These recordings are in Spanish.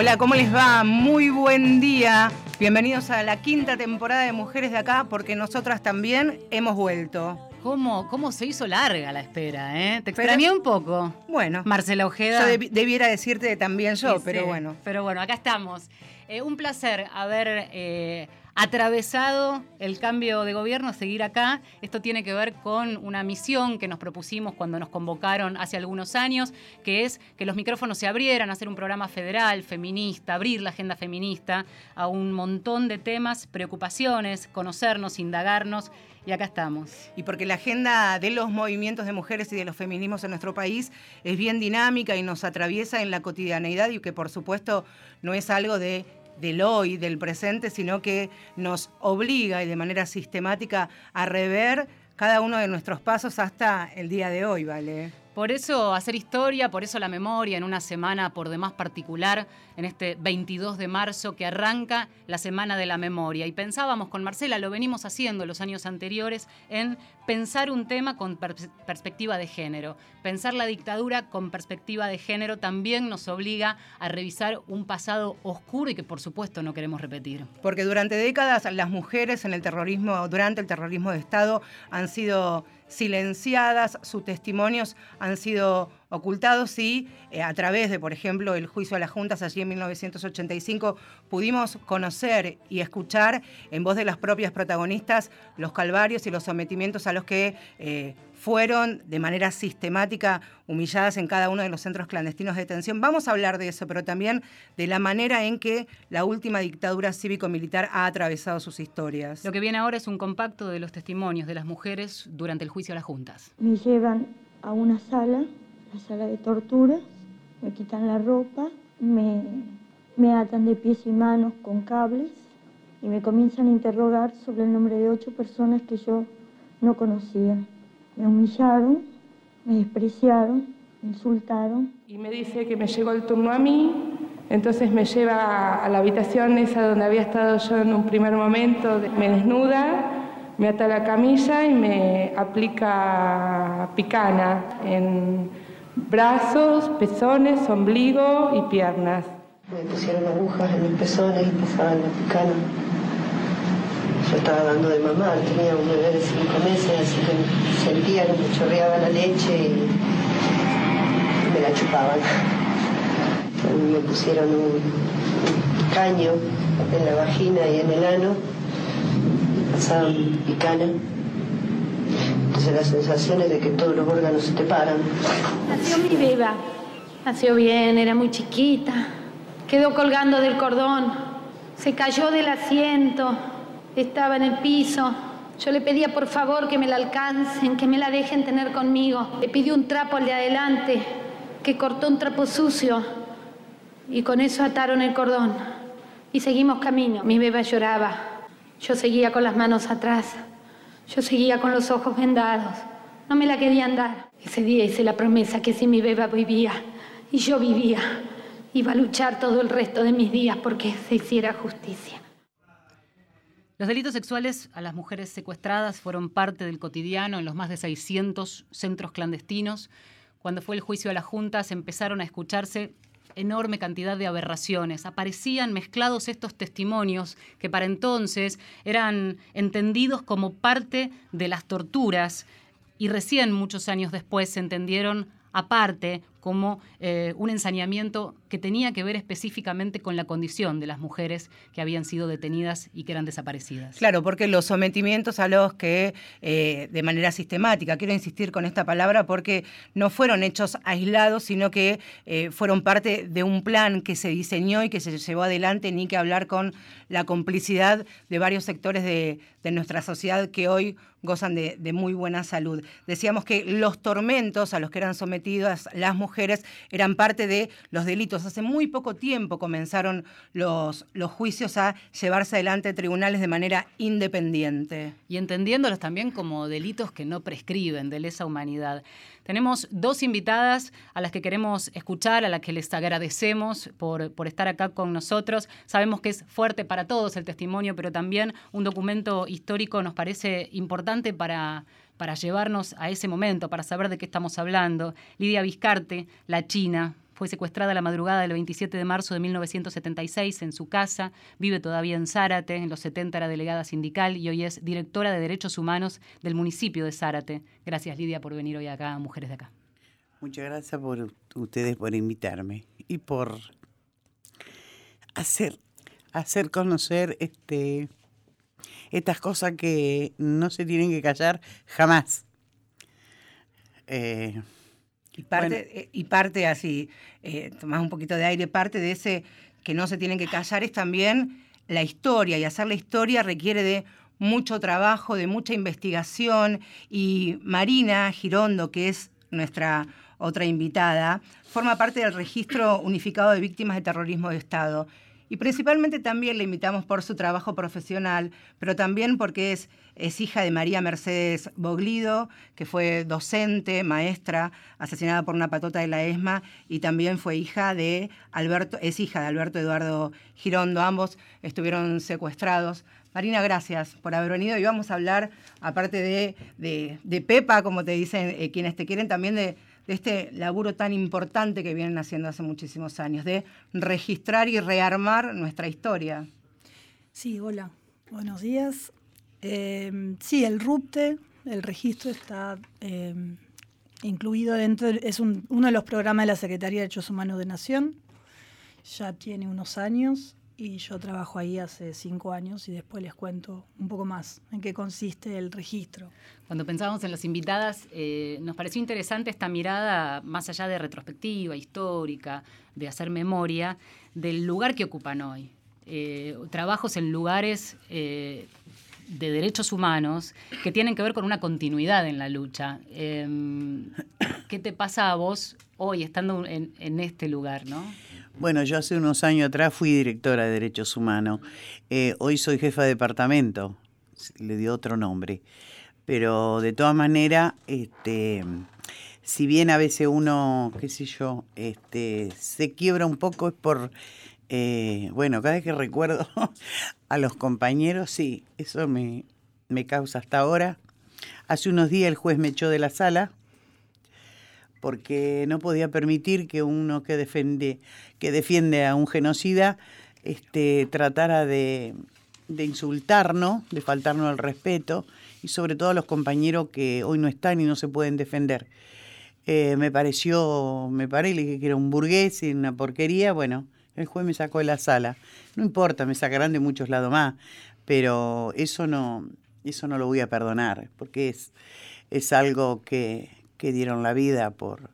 Hola, ¿cómo les va? Muy buen día. Bienvenidos a la quinta temporada de Mujeres de Acá, porque nosotras también hemos vuelto. ¿Cómo, cómo se hizo larga la espera, eh? Te extrañé un poco. Bueno. Marcela Ojeda. Yo debiera decirte también yo, pero bueno. Pero bueno, acá estamos. Eh, un placer haber eh, atravesado el cambio de gobierno, seguir acá. Esto tiene que ver con una misión que nos propusimos cuando nos convocaron hace algunos años, que es que los micrófonos se abrieran, hacer un programa federal, feminista, abrir la agenda feminista a un montón de temas, preocupaciones, conocernos, indagarnos. Y acá estamos. Y porque la agenda de los movimientos de mujeres y de los feminismos en nuestro país es bien dinámica y nos atraviesa en la cotidianeidad y que por supuesto no es algo de del hoy, del presente, sino que nos obliga y de manera sistemática a rever cada uno de nuestros pasos hasta el día de hoy, ¿vale? Por eso hacer historia, por eso la memoria en una semana por demás particular, en este 22 de marzo que arranca la Semana de la Memoria. Y pensábamos con Marcela, lo venimos haciendo los años anteriores, en pensar un tema con perspectiva de género. Pensar la dictadura con perspectiva de género también nos obliga a revisar un pasado oscuro y que por supuesto no queremos repetir. Porque durante décadas las mujeres en el terrorismo, durante el terrorismo de Estado, han sido silenciadas, sus testimonios han sido ocultados y eh, a través de, por ejemplo, el juicio a las juntas allí en 1985 pudimos conocer y escuchar en voz de las propias protagonistas los calvarios y los sometimientos a los que eh, fueron de manera sistemática humilladas en cada uno de los centros clandestinos de detención. Vamos a hablar de eso, pero también de la manera en que la última dictadura cívico-militar ha atravesado sus historias. Lo que viene ahora es un compacto de los testimonios de las mujeres durante el juicio a las juntas. Me llevan a una sala la sala de tortura, me quitan la ropa, me, me atan de pies y manos con cables y me comienzan a interrogar sobre el nombre de ocho personas que yo no conocía. Me humillaron, me despreciaron, me insultaron. Y me dice que me llegó el turno a mí, entonces me lleva a la habitación esa donde había estado yo en un primer momento, me desnuda, me ata la camilla y me aplica picana en brazos, pezones, ombligo y piernas. Me pusieron agujas en mis pezones y pasaban la picana. Yo estaba dando de mamar, tenía un bebé de cinco meses, así que sentía que me chorreaba la leche y me la chupaban. Me pusieron un caño en la vagina y en el ano, pasaban picana. Entonces las sensaciones de que todos los órganos se te paran. Nació mi beba, nació bien, era muy chiquita, quedó colgando del cordón, se cayó del asiento, estaba en el piso. Yo le pedía por favor que me la alcancen, que me la dejen tener conmigo. Le pidió un trapo al de adelante, que cortó un trapo sucio y con eso ataron el cordón. Y seguimos camino. Mi beba lloraba. Yo seguía con las manos atrás. Yo seguía con los ojos vendados. No me la querían dar. Ese día hice la promesa que si mi beba vivía y yo vivía, iba a luchar todo el resto de mis días porque se hiciera justicia. Los delitos sexuales a las mujeres secuestradas fueron parte del cotidiano en los más de 600 centros clandestinos. Cuando fue el juicio a las juntas empezaron a escucharse enorme cantidad de aberraciones. Aparecían mezclados estos testimonios que para entonces eran entendidos como parte de las torturas y recién muchos años después se entendieron aparte como eh, un ensañamiento que tenía que ver específicamente con la condición de las mujeres que habían sido detenidas y que eran desaparecidas. Claro, porque los sometimientos a los que eh, de manera sistemática, quiero insistir con esta palabra porque no fueron hechos aislados, sino que eh, fueron parte de un plan que se diseñó y que se llevó adelante, ni que hablar con la complicidad de varios sectores de, nuestra sociedad que hoy gozan de, de muy buena salud. Decíamos que los tormentos a los que eran sometidas las mujeres eran parte de los delitos. Hace muy poco tiempo comenzaron los, los juicios a llevarse adelante tribunales de manera independiente. Y entendiéndolos también como delitos que no prescriben de lesa humanidad. Tenemos dos invitadas a las que queremos escuchar, a las que les agradecemos por, por estar acá con nosotros. Sabemos que es fuerte para todos el testimonio, pero también un documento histórico nos parece importante para para llevarnos a ese momento, para saber de qué estamos hablando. Lidia Vizcarte, la China, fue secuestrada la madrugada del 27 de marzo de 1976 en su casa, vive todavía en Zárate, en los 70 era delegada sindical y hoy es directora de Derechos Humanos del municipio de Zárate. Gracias Lidia por venir hoy acá Mujeres de Acá. Muchas gracias por ustedes por invitarme y por hacer, hacer conocer este, estas cosas que no se tienen que callar jamás. Eh, y, parte, y parte así, eh, tomás un poquito de aire, parte de ese que no se tienen que callar es también la historia y hacer la historia requiere de mucho trabajo, de mucha investigación y Marina Girondo, que es nuestra otra invitada, forma parte del Registro Unificado de Víctimas de Terrorismo de Estado. Y principalmente también le invitamos por su trabajo profesional, pero también porque es, es hija de María Mercedes Boglido, que fue docente, maestra, asesinada por una patota de la ESMA, y también fue hija de Alberto, es hija de Alberto Eduardo Girondo. Ambos estuvieron secuestrados. Marina, gracias por haber venido y vamos a hablar, aparte de, de, Pepa, como te dicen eh, quienes te quieren, también de, este laburo tan importante que vienen haciendo hace muchísimos años, de registrar y rearmar nuestra historia. Sí, hola, buenos días. Em, sí, el RUPTE, el registro está em, incluido dentro, es uno de los programas de la Secretaría de Derechos Humanos de Nación, ya tiene unos años y yo trabajo ahí hace cinco años y después les cuento un poco más en qué consiste el registro. Cuando pensábamos en las invitadas, eh, nos pareció interesante esta mirada más allá de retrospectiva, histórica, de hacer memoria, del lugar que ocupan hoy. Eh, trabajos en lugares eh, de derechos humanos que tienen que ver con una continuidad en la lucha. Em, ¿Qué te pasa a vos hoy estando en, en este lugar, no? Bueno, yo hace unos años atrás fui directora de Derechos Humanos. Eh, hoy soy jefa de departamento, le dio otro nombre. Pero de todas maneras, este, si bien a veces uno, qué sé yo, este, se quiebra un poco es por, eh, bueno, cada vez que recuerdo a los compañeros, sí, eso me, me causa hasta ahora. Hace unos días el juez me echó de la sala porque no podía permitir que uno que defiende, que defiende a un genocida este, tratara de, insultarnos, de faltarnos el respeto, y sobre todo a los compañeros que hoy no están y no se pueden defender. Eh, me pareció, me parece que era un burgués y una porquería, bueno, el juez me sacó de la sala. No importa, me sacarán de muchos lados más, pero eso no, eso no lo voy a perdonar, porque es, es algo que, que dieron la vida por,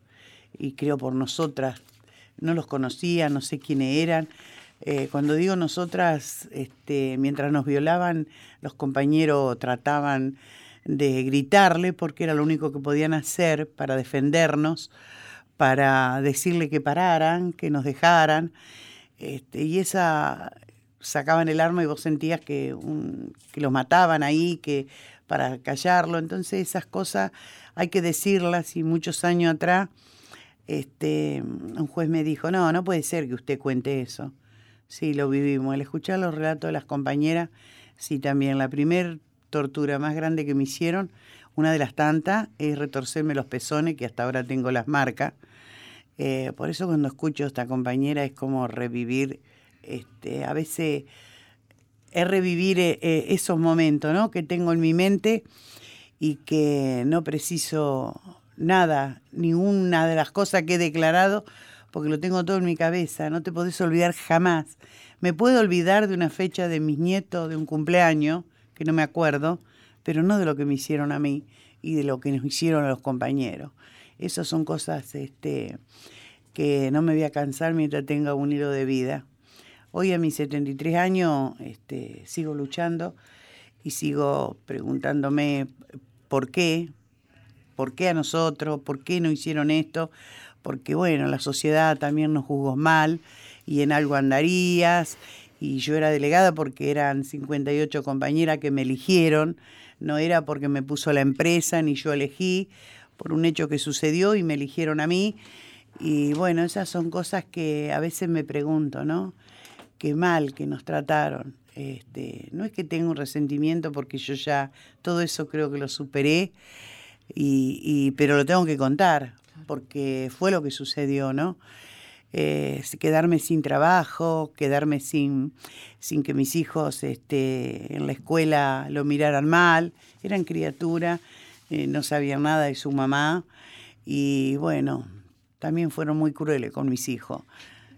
y creo por nosotras. No los conocía, no sé quiénes eran. Eh, cuando digo nosotras, este, mientras nos violaban, los compañeros trataban de gritarle porque era lo único que podían hacer para defendernos, para decirle que pararan, que nos dejaran. Este, y esa sacaban el arma y vos sentías que, que los mataban ahí, que para callarlo. Entonces esas cosas hay que decirlas y muchos años atrás este, un juez me dijo, no, no puede ser que usted cuente eso. Sí, lo vivimos. Al escuchar los relatos de las compañeras, sí, también. La primer tortura más grande que me hicieron, una de las tantas, es retorcerme los pezones, que hasta ahora tengo las marcas. Eh, por eso cuando escucho a esta compañera es como revivir, este, a veces es revivir eh, eh, esos momentos ¿no? que tengo en mi mente y que no preciso nada, ninguna de las cosas que he declarado, porque lo tengo todo en mi cabeza, no te podés olvidar jamás. Me puedo olvidar de una fecha de mis nietos, de un cumpleaños, que no me acuerdo, pero no de lo que me hicieron a mí y de lo que nos hicieron a los compañeros. Esas son cosas este, que no me voy a cansar mientras tenga un hilo de vida. Hoy a mis 73 años este, sigo luchando y sigo preguntándome por qué, por qué a nosotros, por qué no hicieron esto, porque bueno, la sociedad también nos juzgó mal y en algo andarías. Y yo era delegada porque eran 58 compañeras que me eligieron, no era porque me puso la empresa ni yo elegí, por un hecho que sucedió y me eligieron a mí. Y bueno, esas son cosas que a veces me pregunto, ¿no? Qué mal que nos trataron. Este, no es que tenga un resentimiento porque yo ya todo eso creo que lo superé, y, pero lo tengo que contar porque fue lo que sucedió, ¿no? eh, quedarme sin trabajo, quedarme sin, sin que mis hijos este, en la escuela lo miraran mal, eran criaturas, eh, no sabían nada de su mamá y bueno, también fueron muy crueles con mis hijos,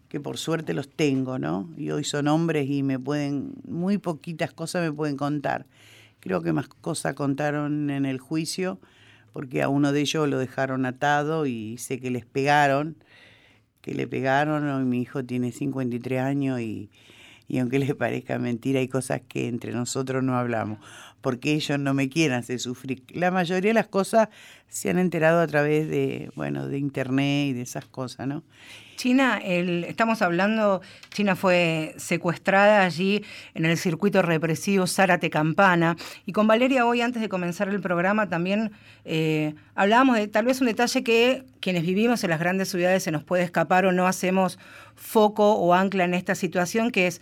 que por suerte los tengo, ¿no? Y hoy son hombres y me pueden, muy poquitas cosas me pueden contar. Creo que más cosas contaron en el juicio, porque a uno de ellos lo dejaron atado y sé que les pegaron que le pegaron. Hoy mi hijo tiene 53 años y, y aunque les parezca mentira, hay cosas que entre nosotros no hablamos, porque ellos no me quieren hacer sufrir. La mayoría de las cosas se han enterado a través de, bueno, de internet y de esas cosas, ¿no? China, el, estamos hablando, China fue secuestrada allí en el circuito represivo Zárate Campana. Y con Valeria hoy, antes de comenzar el programa, también eh, hablábamos de tal vez un detalle que quienes vivimos en las grandes ciudades se nos puede escapar o no hacemos foco o ancla en esta situación, que es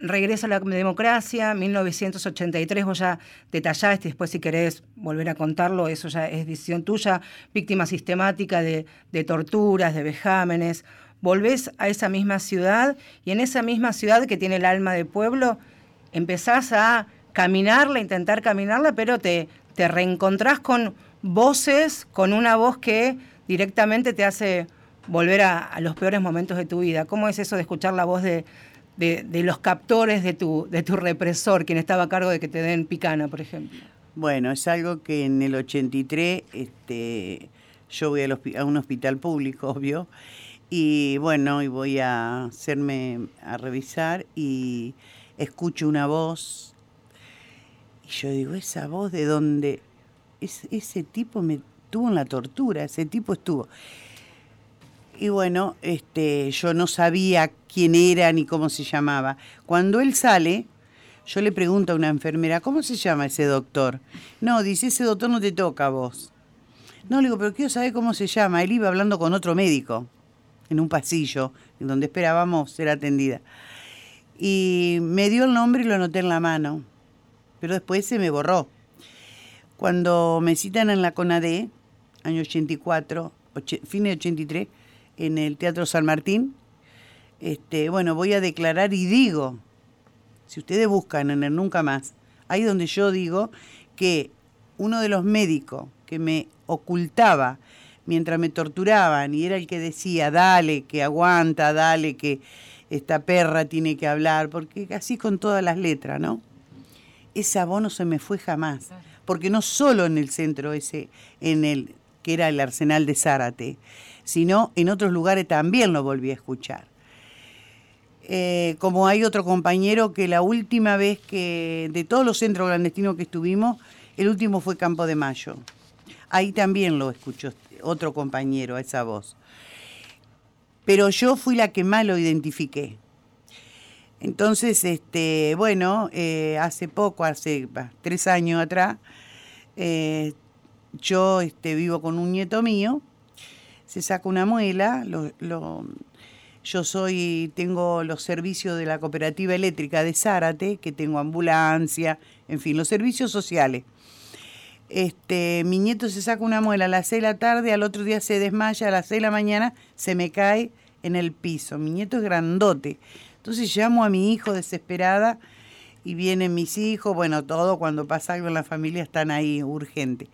regresa a la democracia, 1983, vos ya detallaste, después si querés volver a contarlo, eso ya es decisión tuya, víctima sistemática de, de torturas, de vejámenes, volvés a esa misma ciudad y en esa misma ciudad que tiene el alma de pueblo, empezás a caminarla, intentar caminarla, pero te, te reencontrás con voces, con una voz que directamente te hace volver a, los peores momentos de tu vida. ¿Cómo es eso de escuchar la voz de, de, los captores de tu, de tu represor, quien estaba a cargo de que te den picana, por ejemplo? Bueno, es algo que en el 83 este, yo voy a un hospital público, obvio, y bueno, y voy a hacerme a revisar y escucho una voz y yo digo, esa voz de dónde ese tipo me tuvo en la tortura, ese tipo estuvo. Y bueno, este, yo no sabía quién era ni cómo se llamaba. Cuando él sale, yo le pregunto a una enfermera, ¿cómo se llama ese doctor? No, dice, ese doctor no te toca a vos. No, le digo, pero quiero saber cómo se llama. Él iba hablando con otro médico en un pasillo, en donde esperábamos ser atendida. Y me dio el nombre y lo anoté en la mano, pero después se me borró. Cuando me citan en la CONADE, año 84, fin de 83, en el Teatro San Martín, este, bueno, voy a declarar y digo, si ustedes buscan en el Nunca Más, ahí donde yo digo que uno de los médicos que me ocultaba mientras me torturaban y era el que decía, dale, que aguanta, dale, que esta perra tiene que hablar, porque así con todas las letras, ¿no? Ese abono se me fue jamás, porque no solo en el centro ese, en el que era el arsenal de Zárate, sino en otros lugares también lo volví a escuchar. Eh, como hay otro compañero que la última vez que, de todos los centros clandestinos que estuvimos, el último fue Campo de Mayo. Ahí también lo escuchó otro compañero, esa voz. Pero yo fui la que más lo identifiqué. Entonces, este, bueno, eh, hace poco, hace tres años atrás, eh, yo este, vivo con un nieto mío, se saca una muela, yo soy, tengo los servicios de la cooperativa eléctrica de Zárate, que tengo ambulancia, en fin, los servicios sociales. Este, mi nieto se saca una muela a las 6 de la tarde, al otro día se desmaya, a las 6 de la mañana se me cae en el piso. Mi nieto es grandote. Entonces llamo a mi hijo desesperada y vienen mis hijos, bueno, todo, cuando pasa algo en la familia están ahí urgente.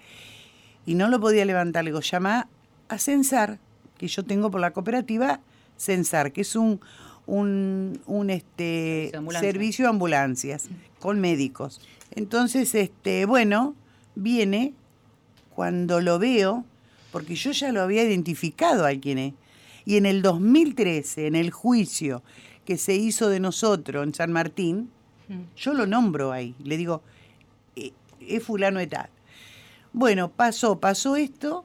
Y no lo podía levantar, le digo, llama a Censar, que yo tengo por la cooperativa Censar, que es un, un, este, servicio de ambulancias con médicos. Entonces, este, bueno, viene cuando lo veo, porque yo ya lo había identificado a quién es. Y en el 2013, en el juicio que se hizo de nosotros en San Martín, mm. yo lo nombro ahí, le digo, eh, es fulano de tal. Bueno, pasó, pasó esto,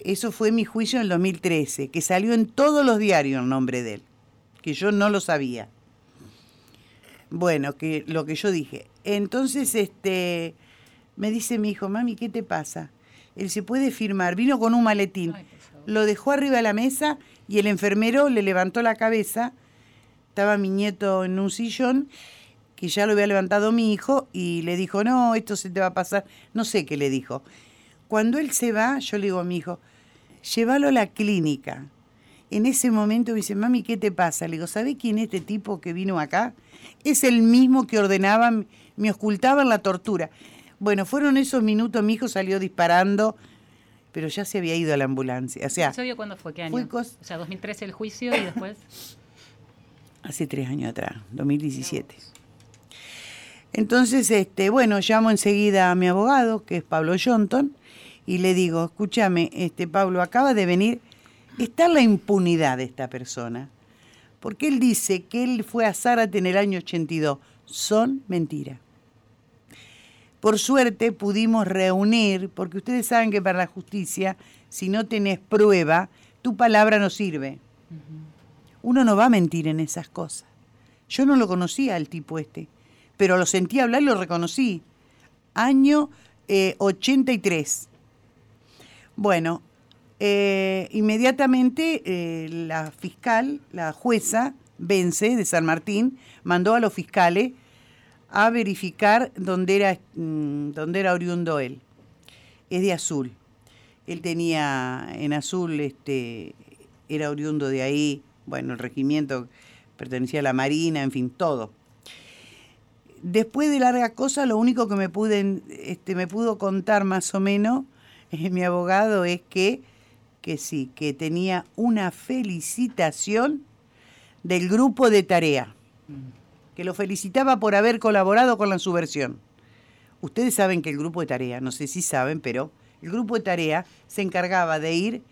eso fue mi juicio en el 2013, que salió en todos los diarios el nombre de él, que yo no lo sabía. Bueno, que lo que yo dije. Entonces, este, me dice mi hijo, mami, ¿qué te pasa? Él se puede firmar. Vino con un maletín, lo dejó arriba de la mesa y el enfermero le levantó la cabeza. Estaba mi nieto en un sillón que ya lo había levantado mi hijo y le dijo, no, esto se te va a pasar. No sé qué le dijo. Cuando él se va, yo le digo a mi hijo, llévalo a la clínica. en ese momento me dice, mami, ¿qué te pasa? Le digo, ¿sabe quién es este tipo que vino acá? Es el mismo que ordenaba, me ocultaba en la tortura. Bueno, fueron esos minutos, mi hijo salió disparando, pero ya se había ido a la ambulancia. O sea, cuándo fue? ¿Qué año? o sea, 2013 el juicio y después... Hace tres años atrás, 2017. Entonces, este, bueno, llamo enseguida a mi abogado, que es Pablo Johnton, y le digo, escúchame, este, Pablo, acaba de venir, está la impunidad de esta persona, porque él dice que él fue a Zárate en el año 82. Son mentiras. Por suerte pudimos reunir, porque ustedes saben que para la justicia, si no tenés prueba, tu palabra no sirve. Uno no va a mentir en esas cosas. Yo no lo conocía al tipo este, pero lo sentí hablar y lo reconocí. Año 83. Eh, bueno, eh, inmediatamente eh, la fiscal, la jueza, Vence de San Martín, mandó a los fiscales a verificar dónde era, mm, dónde era oriundo él. Es de Azul. Él tenía en Azul, este, era oriundo de ahí, bueno, el regimiento pertenecía a la Marina, en fin, todo. Después de larga cosa, lo único que me, este, me pudo contar más o menos eh, mi abogado es que, que sí, que tenía una felicitación del grupo de tarea. Mm que lo felicitaba por haber colaborado con la subversión. Ustedes saben que el grupo de tarea, no sé si saben, pero el grupo de tarea se encargaba de ir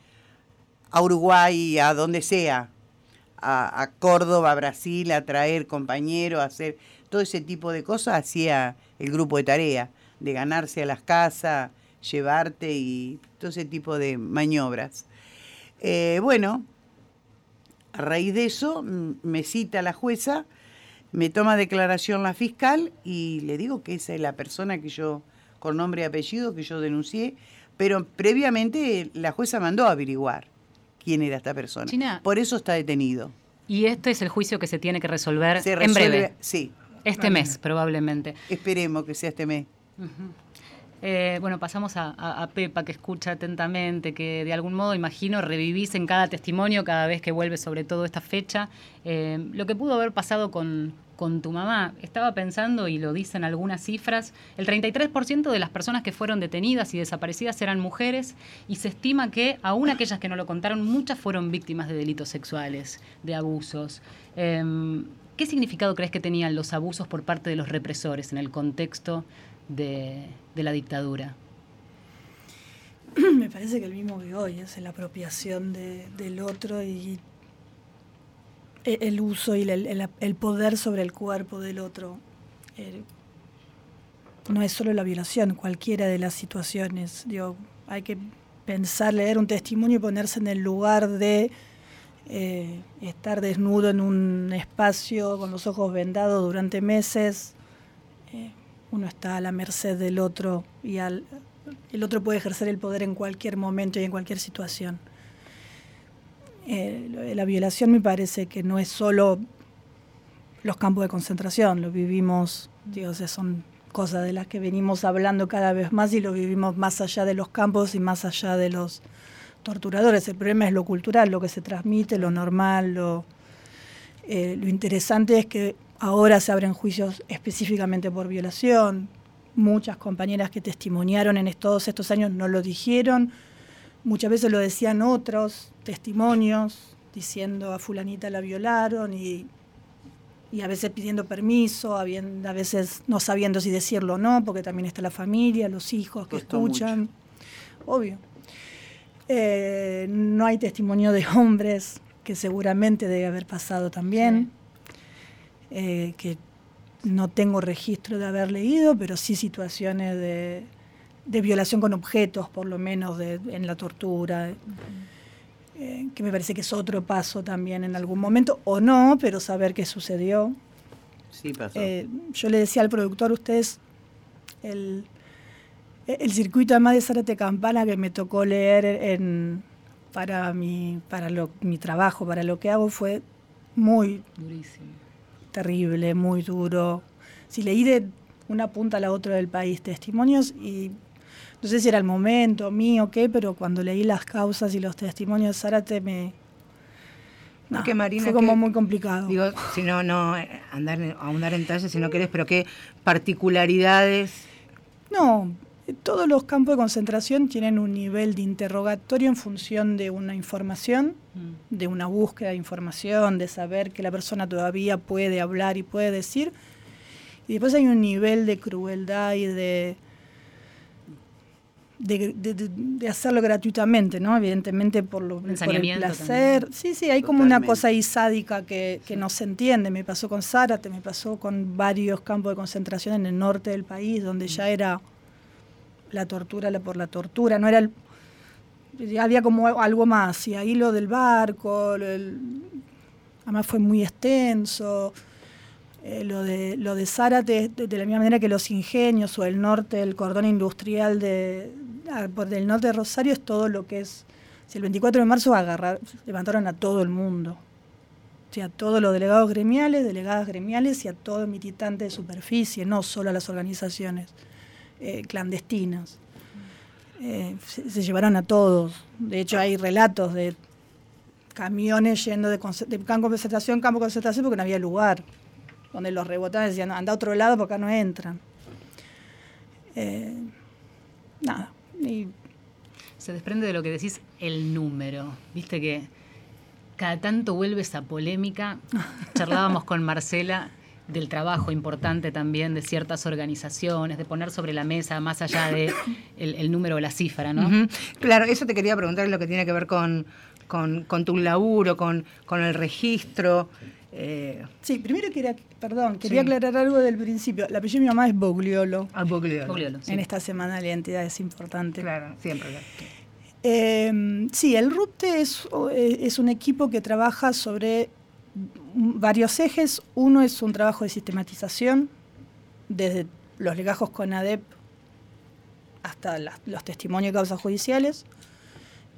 a Uruguay, a donde sea, a, Córdoba, a Brasil, a traer compañeros, a hacer todo ese tipo de cosas, hacía el grupo de tarea, de ganarse a las casas, llevarte y todo ese tipo de maniobras. Eh, bueno, a raíz de eso me cita la jueza me toma declaración la fiscal y le digo que esa es la persona que yo, con nombre y apellido, que yo denuncié, pero previamente la jueza mandó a averiguar quién era esta persona. Por eso está detenido. Y este es el juicio que se tiene que resolver en breve. Sí. Este mes, probablemente. Esperemos que sea este mes. Eh, bueno, pasamos a, Pepa, que escucha atentamente, que de algún modo, imagino, revivís en cada testimonio cada vez que vuelve sobre todo esta fecha. Eh, lo que pudo haber pasado con, tu mamá. Estaba pensando, y lo dicen algunas cifras, el 33% de las personas que fueron detenidas y desaparecidas eran mujeres y se estima que, aún aquellas que no lo contaron, muchas fueron víctimas de delitos sexuales, de abusos. Em, ¿Qué significado crees que tenían los abusos por parte de los represores en el contexto de, la dictadura? Me parece que el mismo que hoy es la apropiación del otro y el uso y el, poder sobre el cuerpo del otro. Eh, no es solo la violación, cualquiera de las situaciones. Digo, hay que pensar, leer un testimonio y ponerse en el lugar de eh, estar desnudo en un espacio con los ojos vendados durante meses. Eh, uno está a la merced del otro y al, el otro puede ejercer el poder en cualquier momento y en cualquier situación. Eh, la violación me parece que no es solo los campos de concentración, lo vivimos, digo, son cosas de las que venimos hablando cada vez más y lo vivimos más allá de los campos y más allá de los torturadores. El problema es lo cultural, lo que se transmite, lo normal, lo, eh, lo interesante es que Ahora se abren juicios específicamente por violación. Muchas compañeras que testimoniaron en todos estos años no lo dijeron. Muchas veces lo decían otros testimonios, diciendo a fulanita la violaron y, a veces pidiendo permiso, a veces no sabiendo si decirlo o no, porque también está la familia, los hijos que escuchan. Obvio. Eh, no hay testimonio de hombres, que seguramente debe haber pasado también. Eh, que no tengo registro de haber leído, pero sí situaciones de, violación con objetos, por lo menos en la tortura, eh, que me parece que es otro paso también en algún momento, o no, pero saber qué sucedió. Sí, pasó. Eh, yo le decía al productor, ustedes, el, el circuito además de Zárate Campana que me tocó leer en, para, mi, para mi trabajo, para lo que hago, fue muy durísimo terrible, muy duro. Si leí de una punta a la otra del país testimonios y no sé si era el momento mío o qué, pero cuando leí las causas y los testimonios de Zárate me, no, Porque, Marina, fue como que- muy complicado. Digo, si no, no eh, andar, ahondar en detalles si no querés, pero qué particularidades. No, todos los campos de concentración tienen un nivel de interrogatorio en función de una información, de una búsqueda de información, de saber que la persona todavía puede hablar y puede decir. Y después hay un nivel de crueldad y de, de, de- de- de hacerlo gratuitamente, ¿no? Evidentemente por, lo, por el placer. Sí, sí, hay como una cosa ahí sádica que, que no se entiende. Me pasó con Zárate, me pasó con varios campos de concentración en el norte del país, donde ya era la tortura por la tortura, no era el- había como algo más, y ahí lo del barco, lo del- además fue muy extenso, eh, lo de lo de Zárate, de, de la misma manera que los ingenios o el norte, el cordón industrial de ah, del norte de Rosario es todo lo que es, si el 24 de marzo agarrar, levantaron a todo el mundo, o sea, a todos los delegados gremiales, delegadas gremiales y a todo militante de superficie, no solo a las organizaciones eh, clandestinas. Eh, se, se llevaron a todos. De hecho, hay relatos de camiones yendo de, campo de concentración en campo de concentración porque no había lugar. Donde los rebotaban decían, anda a otro lado porque acá no entran. Eh, nada. Y Se desprende de lo que decís el número. Viste que cada tanto vuelve esa polémica. Charlábamos con Marcela del trabajo importante también de ciertas organizaciones, de poner sobre la mesa más allá de el, el número o la cifra, ¿no? Claro, eso te quería preguntar lo que tiene que ver con, con, con tu laburo, con, con el registro. eh, sí, primero quería, perdón, quería Sí. aclarar algo del principio. La apellido de mi mamá es Bogliolo. al Bogliolo. Bogliolo, sí. En esta semana de entidades importante. Claro, siempre. claro. Eh, sí, el RUPTE es, es un equipo que trabaja sobre varios ejes. Uno es un trabajo de sistematización, desde los legajos con ADEP hasta los testimonios de causas judiciales.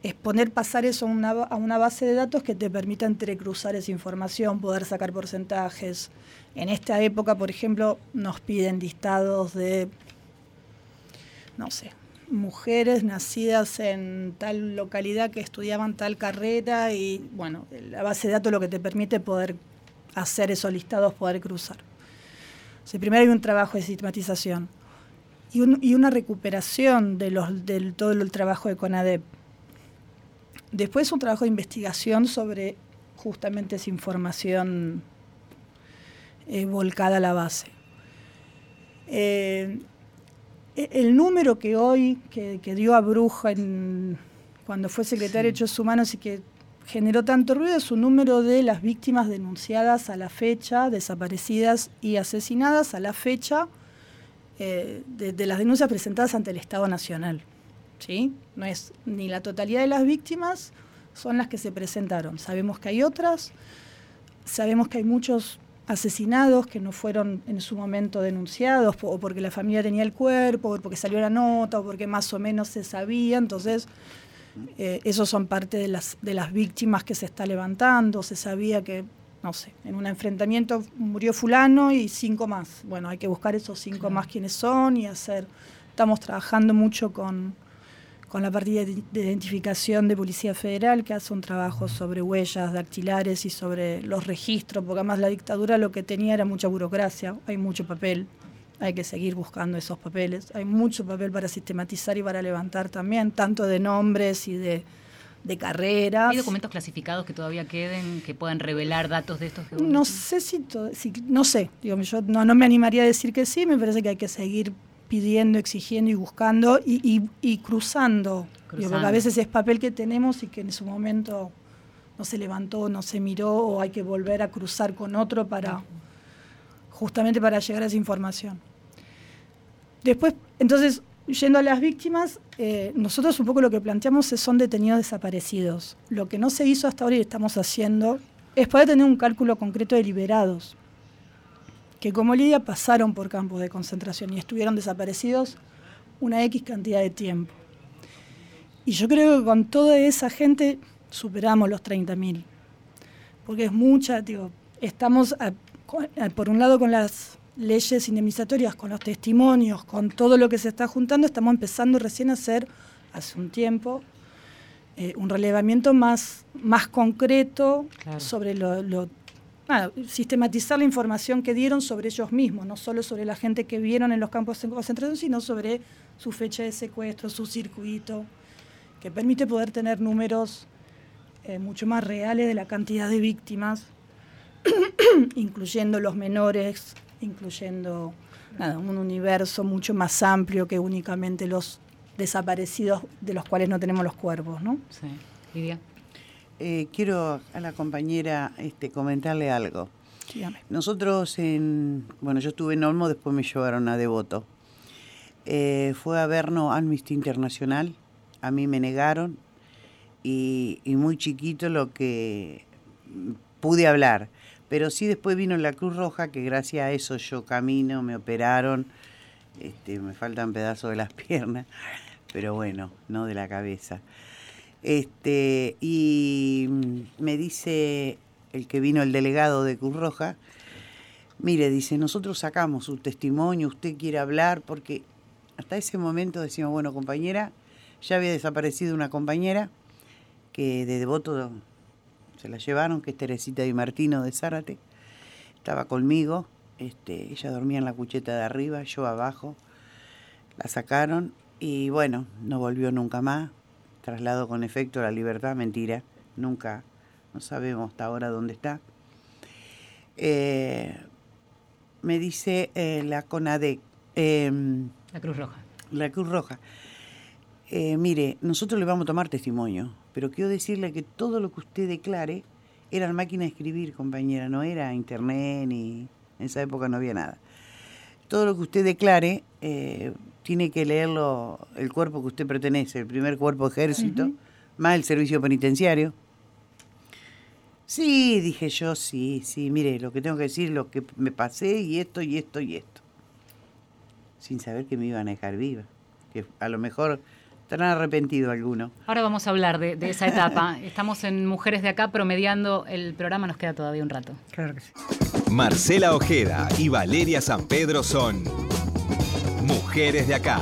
Es poner, pasar eso a una, a una base de datos que te permita entrecruzar esa información, poder sacar porcentajes. En esta época, por ejemplo, nos piden listados de no sé, mujeres nacidas en tal localidad que estudiaban tal carrera y bueno, la base de datos lo que te permite poder hacer esos listados, poder cruzar. O primero hay un trabajo de sistematización y, un- y una recuperación de todo el trabajo de CONADEP. Después un trabajo de investigación sobre justamente esa información eh, volcada a la base. Eh, el número que hoy, que, que dio a Bruja en- cuando fue secretario de Derechos Humanos y que generó tanto ruido, es un número de las víctimas denunciadas a la fecha, desaparecidas y asesinadas a la fecha eh, de, de las denuncias presentadas ante el Estado Nacional. ¿sí? No es ni la totalidad de las víctimas, son las que se presentaron. Sabemos que hay otras, sabemos que hay muchos asesinados que no fueron en su momento denunciados, o porque la familia tenía el cuerpo, o porque salió la nota, o porque más o menos se sabía. Entonces, eh, esos son parte de las, de las víctimas que se está levantando. Se sabía que, no sé, en un enfrentamiento murió fulano y cinco más. Bueno, hay que buscar esos cinco más quiénes son y hacer... Estamos trabajando mucho con, con la partida de de identificación de Policía Federal, que hace un trabajo sobre huellas dactilares y sobre los registros, porque además la dictadura lo que tenía era mucha burocracia, hay mucho papel, hay que seguir buscando esos papeles, hay mucho papel para sistematizar y para levantar también, tanto de nombres y de, de carreras. ¿Hay documentos clasificados que todavía queden, que puedan revelar datos de estos? No sé si, si- no sé, digo, yo no, no me animaría a decir que sí, me parece que hay que seguir pidiendo, exigiendo y buscando y, y- y cruzando. Porque a veces es papel que tenemos y que en su momento no se levantó, no se miró o hay que volver a cruzar con otro para justamente para llegar a esa información. Después, entonces, yendo a las víctimas, eh, nosotros un poco lo que planteamos es son detenidos desaparecidos. Lo que no se hizo hasta ahora y estamos haciendo es poder tener un cálculo concreto de liberados, que como Lidia pasaron por campos de concentración y estuvieron desaparecidos una X cantidad de tiempo. Y yo creo que con toda esa gente superamos los 30.000, porque es mucha, digo, estamos a- con- a- por un lado con las leyes indemnizatorias, con los testimonios, con todo lo que se está juntando, estamos empezando recién a hacer, hace un tiempo, eh, un relevamiento más, más concreto sobre lo, sistematizar la información que dieron sobre ellos mismos, no solo sobre la gente que vieron en los campos de concentración, sino sobre su fecha de secuestro, su circuito, que permite poder tener números eh, mucho más reales de la cantidad de víctimas, incluyendo los menores, incluyendo un universo mucho más amplio que únicamente los desaparecidos de los cuales no tenemos los cuerpos, ¿no? Sí. Lidia. Eh, quiero a la compañera este, comentarle algo. Nosotros en, bueno, yo estuve en Olmo, después me llevaron a Devoto. Eh, fue a vernos Amnesty Internacional, a mí me negaron y, y, muy chiquito lo que pude hablar. Pero sí después vino la Cruz Roja, que gracias a eso yo camino, me operaron, este, me faltan pedazos de las piernas, pero bueno, no de la cabeza. Este, y me dice el que vino el delegado de Cruz Roja, mire, dice, nosotros sacamos su testimonio, usted quiere hablar, porque hasta ese momento decimos, bueno, compañera, ya había desaparecido una compañera que de devoto se la llevaron, que es Teresita Di Martino de Zárate, estaba conmigo, este, ella dormía en la cucheta de arriba, yo abajo, la sacaron y bueno, no volvió nunca más, traslado con efecto a la libertad, mentira, nunca, no sabemos hasta ahora dónde está. Eh, me dice eh, la CONADEC. Em, la Cruz Roja. La Cruz Roja. Eh, mire, nosotros le vamos a tomar testimonio, pero quiero decirle que todo lo que usted declare era máquina de escribir, compañera, no era internet ni en esa época no había nada. Todo lo que usted declare tiene que leerlo el cuerpo que usted pertenece, el primer cuerpo ejército, más el servicio penitenciario. Sí, dije yo, sí, sí, mire, lo que tengo que decir, lo que me pasé y esto y esto y esto. Sin saber que me iban a dejar viva, que a lo mejor estarán arrepentido alguno. Ahora vamos a hablar de, de esa etapa. Estamos en Mujeres de Acá promediando el programa, nos queda todavía un rato. Claro que sí. Marcela Ojeda y Valeria San Pedro son Mujeres de acá.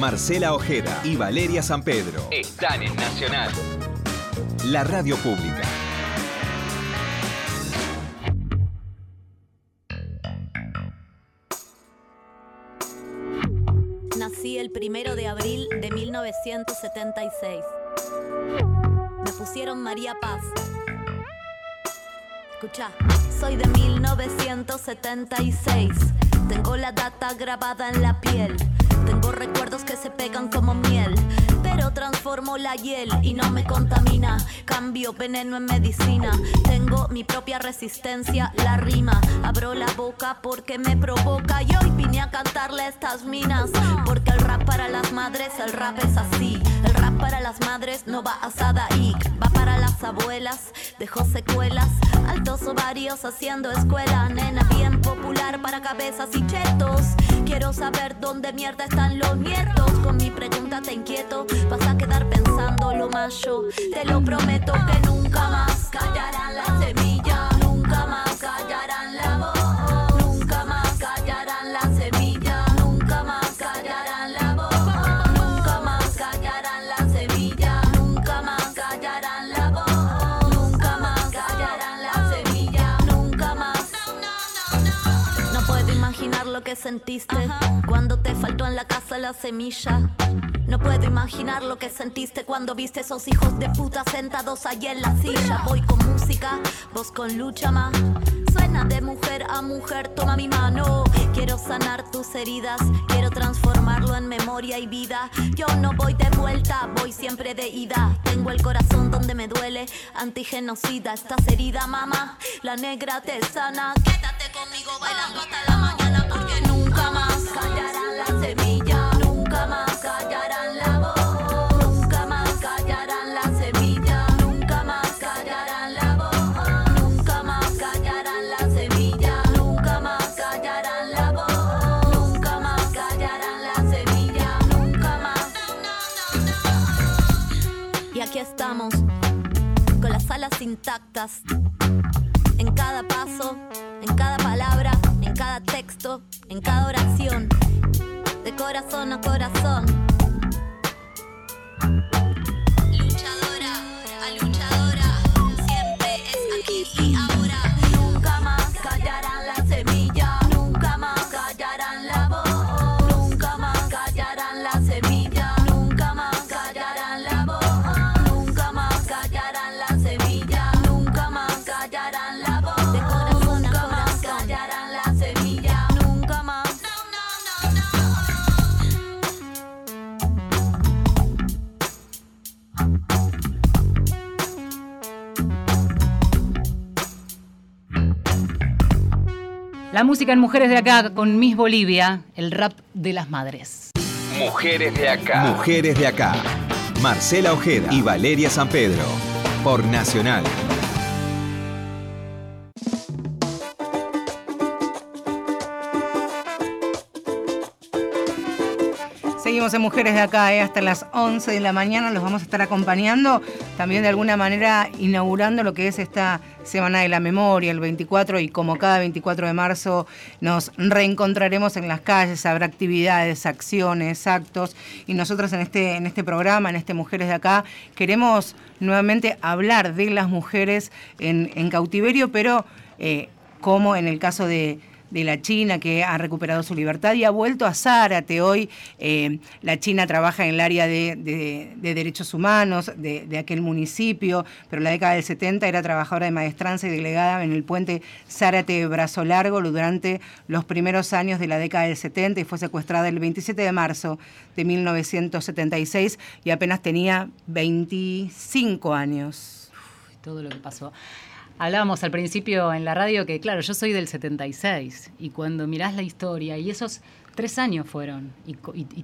Marcela Ojeda y Valeria San Pedro están en Nacional. La radio pública. El primero de abril de 1976. Me pusieron María Paz Escucha, soy de 1976. Tengo la data grabada en la piel. Tengo recuerdos que se pegan como miel. Pero transformo la hiel y no me contamina. Cambio veneno en medicina. Tengo mi propia resistencia, la rima. Abro la boca porque me provoca. Y hoy vine a cantarle estas minas. Porque el rap para las madres, el rap es así. El rap para las madres no va asada y va para las abuelas. Dejó secuelas, altos ovarios haciendo escuela. Nena bien popular para cabezas y chetos. Quiero saber dónde mierda están los nietos. Con mi pregunta te inquieto. Vas a quedar pensando lo yo. Te lo prometo que nunca más callarán la semilla. Sentiste cuando te faltó en la casa la semilla. No puedo imaginar lo que sentiste cuando viste esos hijos de puta sentados allí en la silla. Voy con música, vos con lucha más. Suena de mujer a mujer, toma mi mano. Quiero sanar tus heridas, quiero transformarlo en memoria y vida. Yo no voy de vuelta, voy siempre de ida. Tengo el corazón donde me duele, antigenocida. Estás herida, mamá, la negra te sana. Quédate conmigo bailando hasta la mañana porque nunca intactas. En cada paso, en cada palabra, en cada texto, en cada oración de corazón a corazón. La música en Mujeres de Acá con Miss Bolivia, el rap de las madres. Mujeres de Acá. Mujeres de Acá. Marcela Ojeda y Valeria San Pedro. Por Nacional. En Mujeres de acá, eh, hasta las 11 de la mañana. Los vamos a estar acompañando, también de alguna manera inaugurando lo que es esta Semana de la Memoria, el 24, y como cada 24 de marzo nos reencontraremos en las calles, habrá actividades, acciones, actos, y nosotros en este, en este programa, en este Mujeres de acá, queremos nuevamente hablar de las mujeres en, cautiverio, pero eh, como en el caso de de la China que ha recuperado su libertad y ha vuelto a Zárate. Hoy eh, la China trabaja en el área de, derechos humanos de, aquel municipio, pero en la década del 70 era trabajadora de maestranza y delegada en el puente Zárate Brazo Largo durante los primeros años de la década del 70 y fue secuestrada el 27 de marzo de 1976 y apenas tenía 25 años. todo lo que pasó. Hablábamos al principio en la radio que, claro, yo soy del 76 y cuando mirás la historia, y esos tres años fueron, y,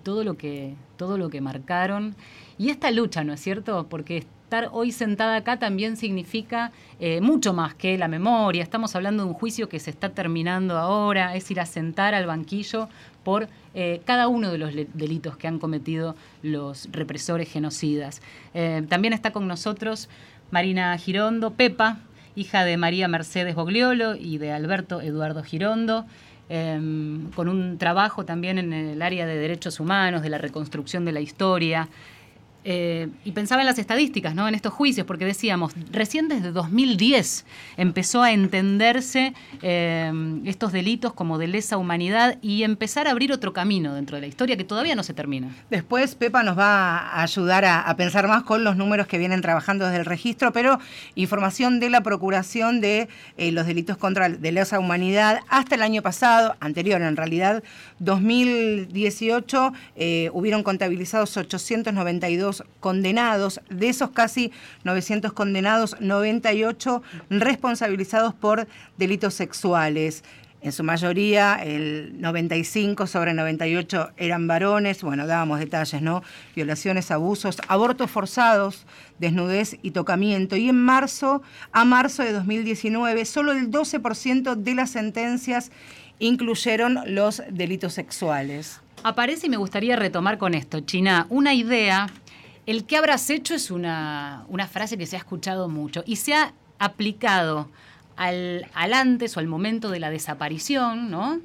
todo, lo que, todo lo que marcaron, y esta lucha, ¿no es cierto? Porque estar hoy sentada acá también significa eh, mucho más que la memoria. Estamos hablando de un juicio que se está terminando ahora, es ir a sentar al banquillo por eh, cada uno de los delitos que han cometido los represores genocidas. Eh, también está con nosotros Marina Girondo, Pepa, hija de María Mercedes Bogliolo y de Alberto Eduardo Girondo, em, con un trabajo también en el área de derechos humanos, de la reconstrucción de la historia, eh, y pensaba en las estadísticas, ¿no? En estos juicios, porque decíamos, recién desde 2010 empezó a entenderse eh, estos delitos como de lesa humanidad y empezar a abrir otro camino dentro de la historia que todavía no se termina. Después Pepa nos va a ayudar a, pensar más con los números que vienen trabajando desde el registro, pero información de la Procuración de eh, los delitos contra de lesa humanidad hasta el año pasado, anterior en realidad, 2018, hubieron contabilizados 892 condenados, de esos casi 900 condenados, 98 responsabilizados por delitos sexuales. En su mayoría, el 95 sobre 98 eran varones, bueno, dábamos detalles, ¿no? Violaciones, abusos, abortos forzados, desnudez y tocamiento. Y en marzo, a marzo de 2019, solo el 12% de las sentencias incluyeron los delitos sexuales. Aparece y me gustaría retomar con esto, China, una idea el que habrás hecho es una, frase que se ha escuchado mucho y se ha aplicado al, antes o al momento de la desaparición, ¿no?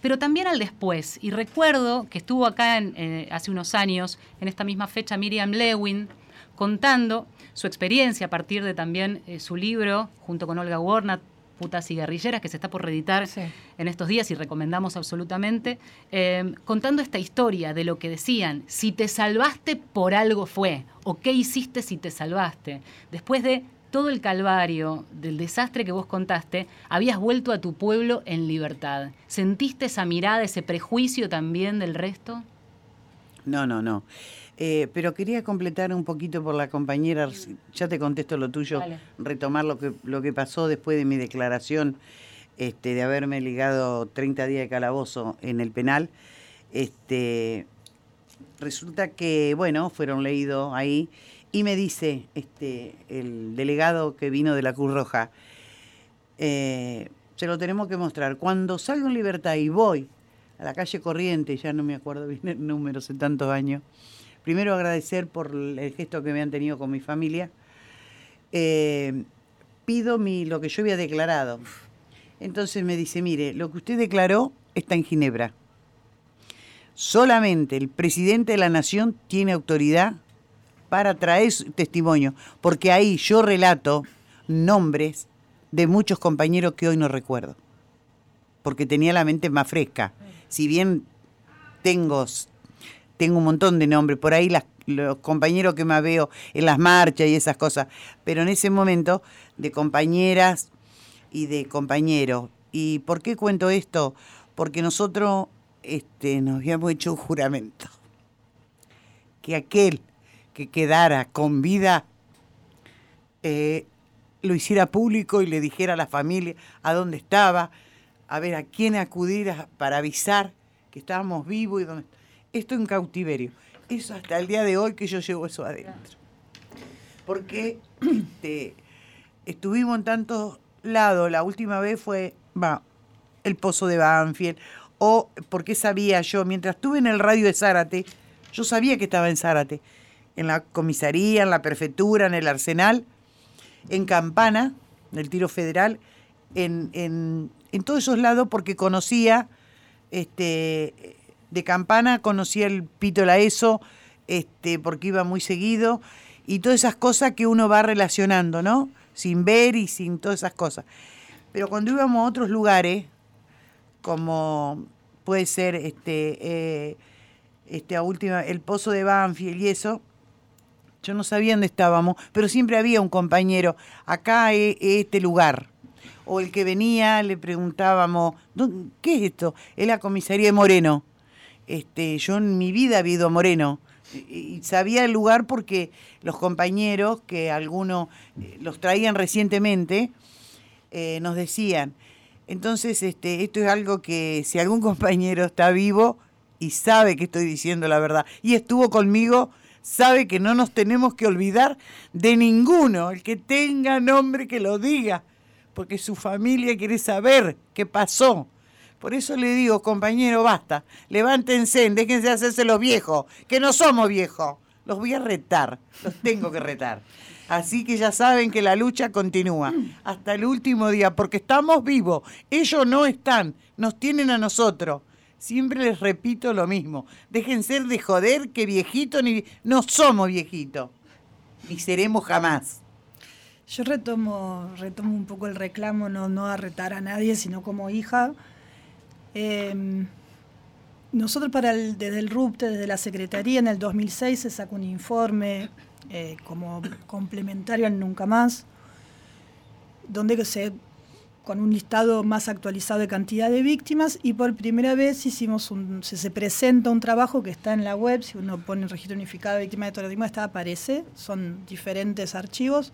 pero también al después. Y recuerdo que estuvo acá eh, hace unos años, en esta misma fecha, Miriam Lewin, contando su experiencia a partir de también eh, su libro, junto con Olga Warnat, Putas y Guerrilleras, que se está por reeditar en estos días y recomendamos absolutamente, eh, contando esta historia de lo que decían, si te salvaste por algo fue, o qué hiciste si te salvaste. Después de todo el calvario del desastre que vos contaste, habías vuelto a tu pueblo en libertad. ¿Sentiste esa mirada, ese prejuicio también del resto? No, no, no. Eh, pero quería completar un poquito por la compañera, ya te contesto lo tuyo, retomar lo que, lo que pasó después de mi declaración este, de haberme ligado 30 días de calabozo en el penal. Este, resulta que, bueno, fueron leídos ahí y me dice este, el delegado que vino de la Cruz Roja, eh, se lo tenemos que mostrar. Cuando salgo en libertad y voy a la calle Corriente, ya no me acuerdo bien el número, hace tantos años, primero agradecer por el gesto que me han tenido con mi familia. Eh, pido mi, lo que yo había declarado. Entonces me dice, mire, lo que usted declaró está en Ginebra. Solamente el presidente de la nación tiene autoridad para traer su testimonio, porque ahí yo relato nombres de muchos compañeros que hoy no recuerdo, porque tenía la mente más fresca. Si bien tengo tengo un montón de nombres, por ahí los compañeros que más veo en las marchas y esas cosas, pero en ese momento de compañeras y de compañeros. ¿Y por qué cuento esto? Porque nosotros este, nos habíamos hecho un juramento, que aquel que quedara con vida eh, lo hiciera público y le dijera a la familia a dónde estaba, a ver a quién acudir para avisar que estábamos vivos y donde esto en cautiverio. Eso hasta el día de hoy que yo llevo eso adentro. Porque este, estuvimos en tantos lados. La última vez fue el pozo de Banfield. O porque sabía yo, mientras estuve en el radio de Zárate, yo sabía que estaba en Zárate. En la comisaría, en la prefectura, en el arsenal, en Campana, en el tiro federal, en, en, en todos esos lados porque conocía este, de Campana, conocía el Pito La ESO, este, porque iba muy seguido, y todas esas cosas que uno va relacionando, ¿no? Sin ver y sin todas esas cosas. Pero cuando íbamos a otros lugares, como puede ser este, eh, este a última, el pozo de Banfield y eso, yo no sabía dónde estábamos, pero siempre había un compañero, acá es este lugar. O el que venía, le preguntábamos, ¿qué es esto? Es la comisaría de Moreno. Este, yo en mi vida he ido a Moreno y sabía el lugar porque los compañeros, que algunos eh, los traían recientemente, eh, nos decían. Entonces, este, esto es algo que si algún compañero está vivo y sabe que estoy diciendo la verdad y estuvo conmigo, sabe que no nos tenemos que olvidar de ninguno. El que tenga nombre que lo diga, porque su familia quiere saber qué pasó. Por eso le digo, compañero, basta, levántense, déjense hacerse los viejos, que no somos viejos. Los voy a retar, los tengo que retar. Así que ya saben que la lucha continúa hasta el último día, porque estamos vivos. Ellos no están, nos tienen a nosotros. Siempre les repito lo mismo. Dejen ser de joder que viejito ni... No somos viejitos. Ni seremos jamás. Yo retomo, retomo un poco el reclamo, no, no a retar a nadie, sino como hija Em, nosotros para desde el RUPTE, desde la Secretaría, en el 2006 se sacó un informe eh, como complementario al Nunca Más, donde con un listado más actualizado de cantidad de víctimas y por primera vez hicimos un, se, presenta un trabajo que está en la web, si uno pone el registro unificado de víctimas de terrorismo, está aparece, son diferentes archivos,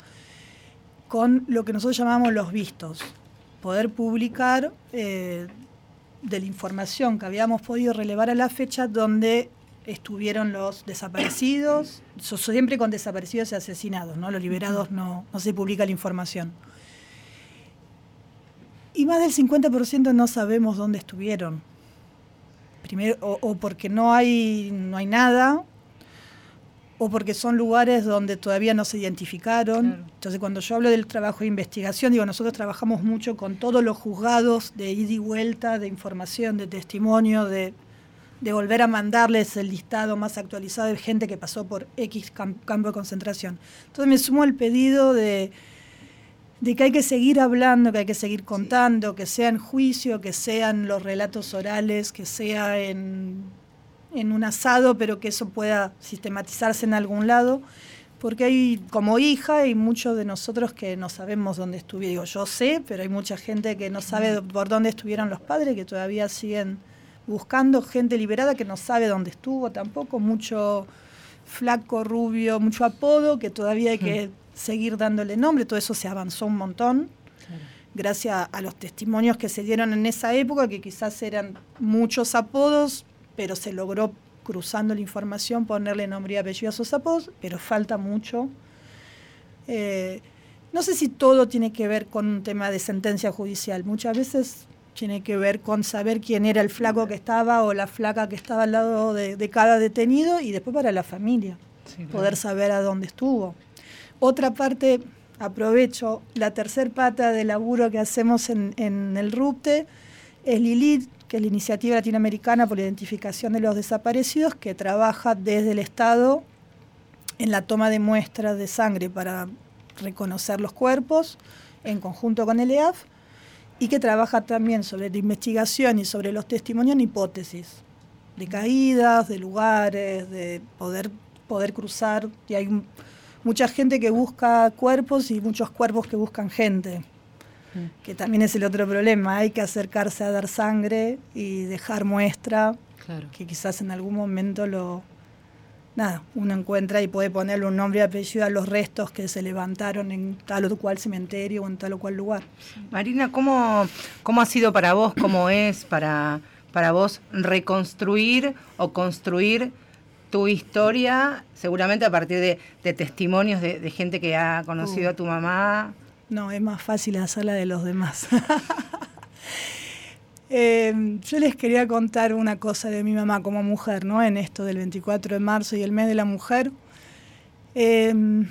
con lo que nosotros llamamos los vistos, poder publicar eh, de la información que habíamos podido relevar a la fecha donde estuvieron los desaparecidos, siempre con desaparecidos y asesinados, ¿no? Los liberados no, no se publica la información. Y más del 50% no sabemos dónde estuvieron. Primero, o, porque no hay, no hay nada, o porque son lugares donde todavía no se identificaron. Entonces, cuando yo hablo del trabajo de investigación, digo, nosotros trabajamos mucho con todos los juzgados de ida y vuelta, de información, de testimonio, de, volver a mandarles el listado más actualizado de gente que pasó por X campo de concentración. Entonces, me sumo al pedido de, de que hay que seguir hablando, que hay que seguir contando, que sea en juicio, que sean los relatos orales, que sea en en un asado, pero que eso pueda sistematizarse en algún lado, porque hay como hija hay muchos de nosotros que no sabemos dónde estuvieron. Digo, yo sé, pero hay mucha gente que no sabe por dónde estuvieron los padres, que todavía siguen buscando gente liberada que no sabe dónde estuvo tampoco, mucho flaco, rubio, mucho apodo, que todavía hay que seguir dándole nombre, todo eso se avanzó un montón. Gracias a los testimonios que se dieron en esa época, que quizás eran muchos apodos, pero se logró cruzando la información ponerle nombre y apellido a esos apodos, pero falta mucho. Eh, no sé si todo tiene que ver con un tema de sentencia judicial, muchas veces tiene que ver con saber quién era el flaco que estaba o la flaca que estaba al lado de, cada detenido y después para la familia, poder saber a dónde estuvo. Otra parte, aprovecho, la tercer pata de laburo que hacemos en, en el RUPTE es Lilith, que es la Iniciativa Latinoamericana por la Identificación de los Desaparecidos, que trabaja desde el Estado en la toma de muestras de sangre para reconocer los cuerpos en conjunto con el EAF y que trabaja también sobre la investigación y sobre los testimonios en hipótesis de caídas, de lugares, de poder, poder cruzar. Y hay mucha gente que busca cuerpos y muchos cuerpos que buscan gente que también es el otro problema. Hay que acercarse a dar sangre y dejar muestra, que quizás en algún momento lo, nada, uno encuentra y puede ponerle un nombre y apellido a los restos que se levantaron en tal o cual cementerio o en tal o cual lugar. Marina, ¿cómo, cómo ha sido para vos, cómo es para, para vos reconstruir o construir tu historia, seguramente a partir de, testimonios de, gente que ha conocido a tu mamá? No, es más fácil hacerla de los demás. Em, yo les quería contar una cosa de mi mamá como mujer, ¿no? En esto del 24 de marzo y el mes de la mujer. Em,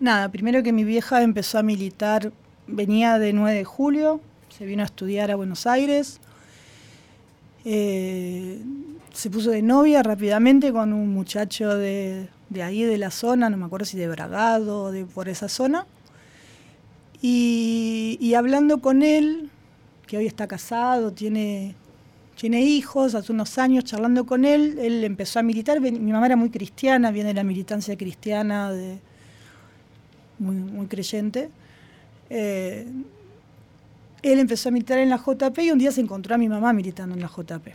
nada, primero que mi vieja empezó a militar, venía de 9 de julio, se vino a estudiar a Buenos Aires. Eh, se puso de novia rápidamente con un muchacho de, ahí, de la zona, no me acuerdo si de Bragado o de por esa zona. Y hablando con él, que hoy está casado, tiene, hijos, hace unos años charlando con él, él empezó a militar, mi mamá era muy cristiana, viene de la militancia cristiana, muy, creyente. Eh, él empezó a militar en la JP y un día se encontró a mi mamá militando en la JP.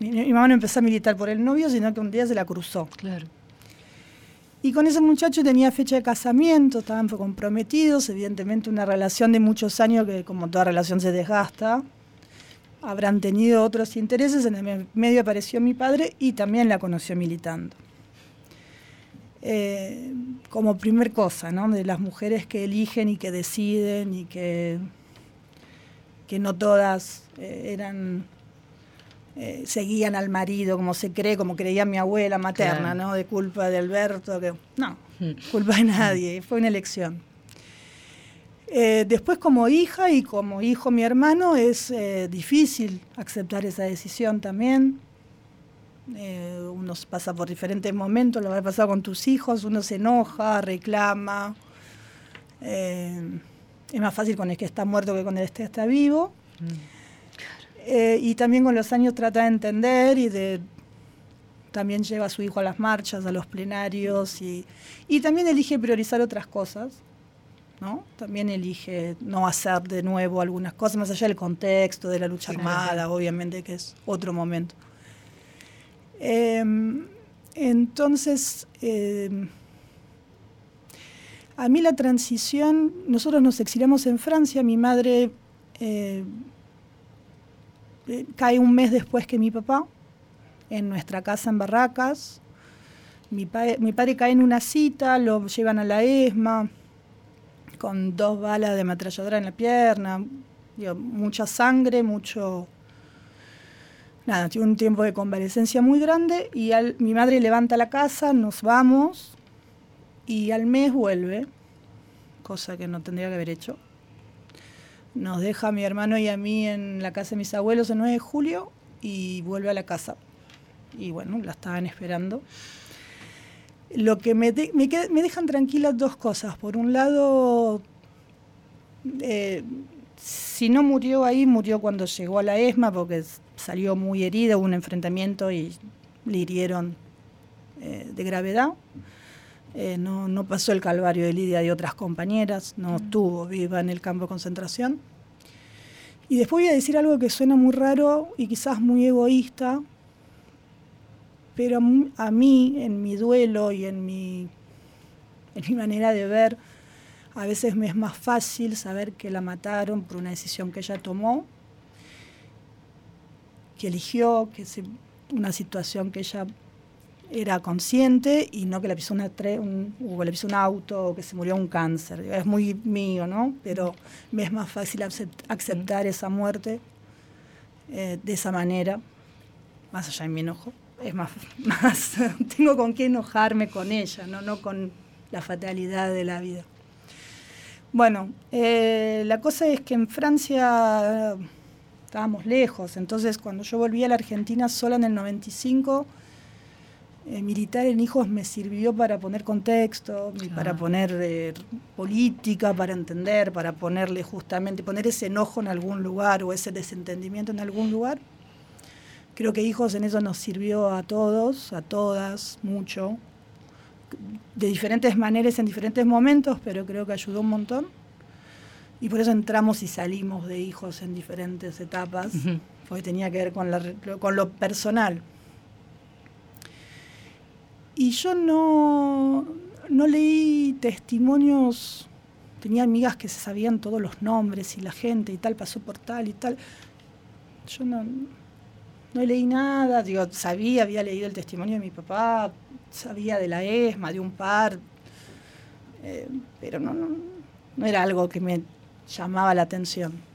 mi, mi, mamá no empezó a militar por el novio, sino que un día se la cruzó. Claro. Y con ese muchacho tenía fecha de casamiento, estaban comprometidos, evidentemente una relación de muchos años que como toda relación se desgasta. Habrán tenido otros intereses, en el medio apareció mi padre y también la conoció militando. Eh, como primer cosa, ¿no? De las mujeres que eligen y que deciden y que, que no todas eh, eran eh, seguían al marido, como se cree, como creía mi abuela materna, ¿no? De culpa de Alberto, que no, hmm. culpa de nadie, fue una elección. Eh, después como hija y como hijo mi hermano es eh, difícil aceptar esa decisión también. uno pasa por diferentes momentos, lo ha pasado con tus hijos, uno se enoja, reclama. es más fácil con el que está muerto que con el que está vivo. Hmm. Eh, y también con los años trata de entender y de también lleva a su hijo a las marchas, a los plenarios y, también elige priorizar otras cosas, ¿no? También elige no hacer de nuevo algunas cosas, más allá del contexto de la lucha armada, obviamente que es otro momento. Em, entonces, em, a mí la transición, nosotros nos exiliamos en Francia, mi madre eh, cae un mes después que mi papá, en nuestra casa en Barracas. Mi, padre cae en una cita, lo llevan a la ESMA, con dos balas de ametralladora en la pierna, mucha sangre, mucho... Nada, tiene un tiempo de convalecencia muy grande y mi madre levanta la casa, nos vamos y al mes vuelve, cosa que no tendría que haber hecho nos deja a mi hermano y a mí en la casa de mis abuelos el 9 de julio y vuelve a la casa. Y bueno, la estaban esperando. Lo que me, me, dejan tranquilas dos cosas. Por un lado, eh, si no murió ahí, murió cuando llegó a la ESMA porque salió muy herida, hubo un enfrentamiento y le hirieron eh, de gravedad. Eh, no, pasó el calvario de Lidia y otras compañeras, no estuvo viva en el campo de concentración. Y después voy a decir algo que suena muy raro y quizás muy egoísta, pero a mí, en mi duelo y en mi, en mi manera de ver, a veces me es más fácil saber que la mataron por una decisión que ella tomó, que eligió, que es una situación que ella era consciente y no que le pisó, una un, o le pisó un auto o que se murió un cáncer. Es muy mío, ¿no? Pero me es más fácil aceptar esa muerte eh, de esa manera, más allá de mi enojo. Es más, más tengo con qué enojarme con ella, ¿no? no con la fatalidad de la vida. Bueno, eh, la cosa es que en Francia estábamos lejos, entonces cuando yo volví a la Argentina sola en el 95, eh, militar en hijos me sirvió para poner contexto, para poner eh, política, para entender, para ponerle justamente, poner ese enojo en algún lugar o ese desentendimiento en algún lugar. Creo que hijos en eso nos sirvió a todos, a todas, mucho, de diferentes maneras en diferentes momentos, pero creo que ayudó un montón. Y por eso entramos y salimos de hijos en diferentes etapas, porque tenía que ver con, con lo personal Y yo no, no leí testimonios, tenía amigas que se sabían todos los nombres y la gente y tal pasó por tal y tal. Yo no, no leí nada, digo, sabía, había leído el testimonio de mi papá, sabía de la ESMA, de un par, eh, pero no, no, no era algo que me llamaba la atención.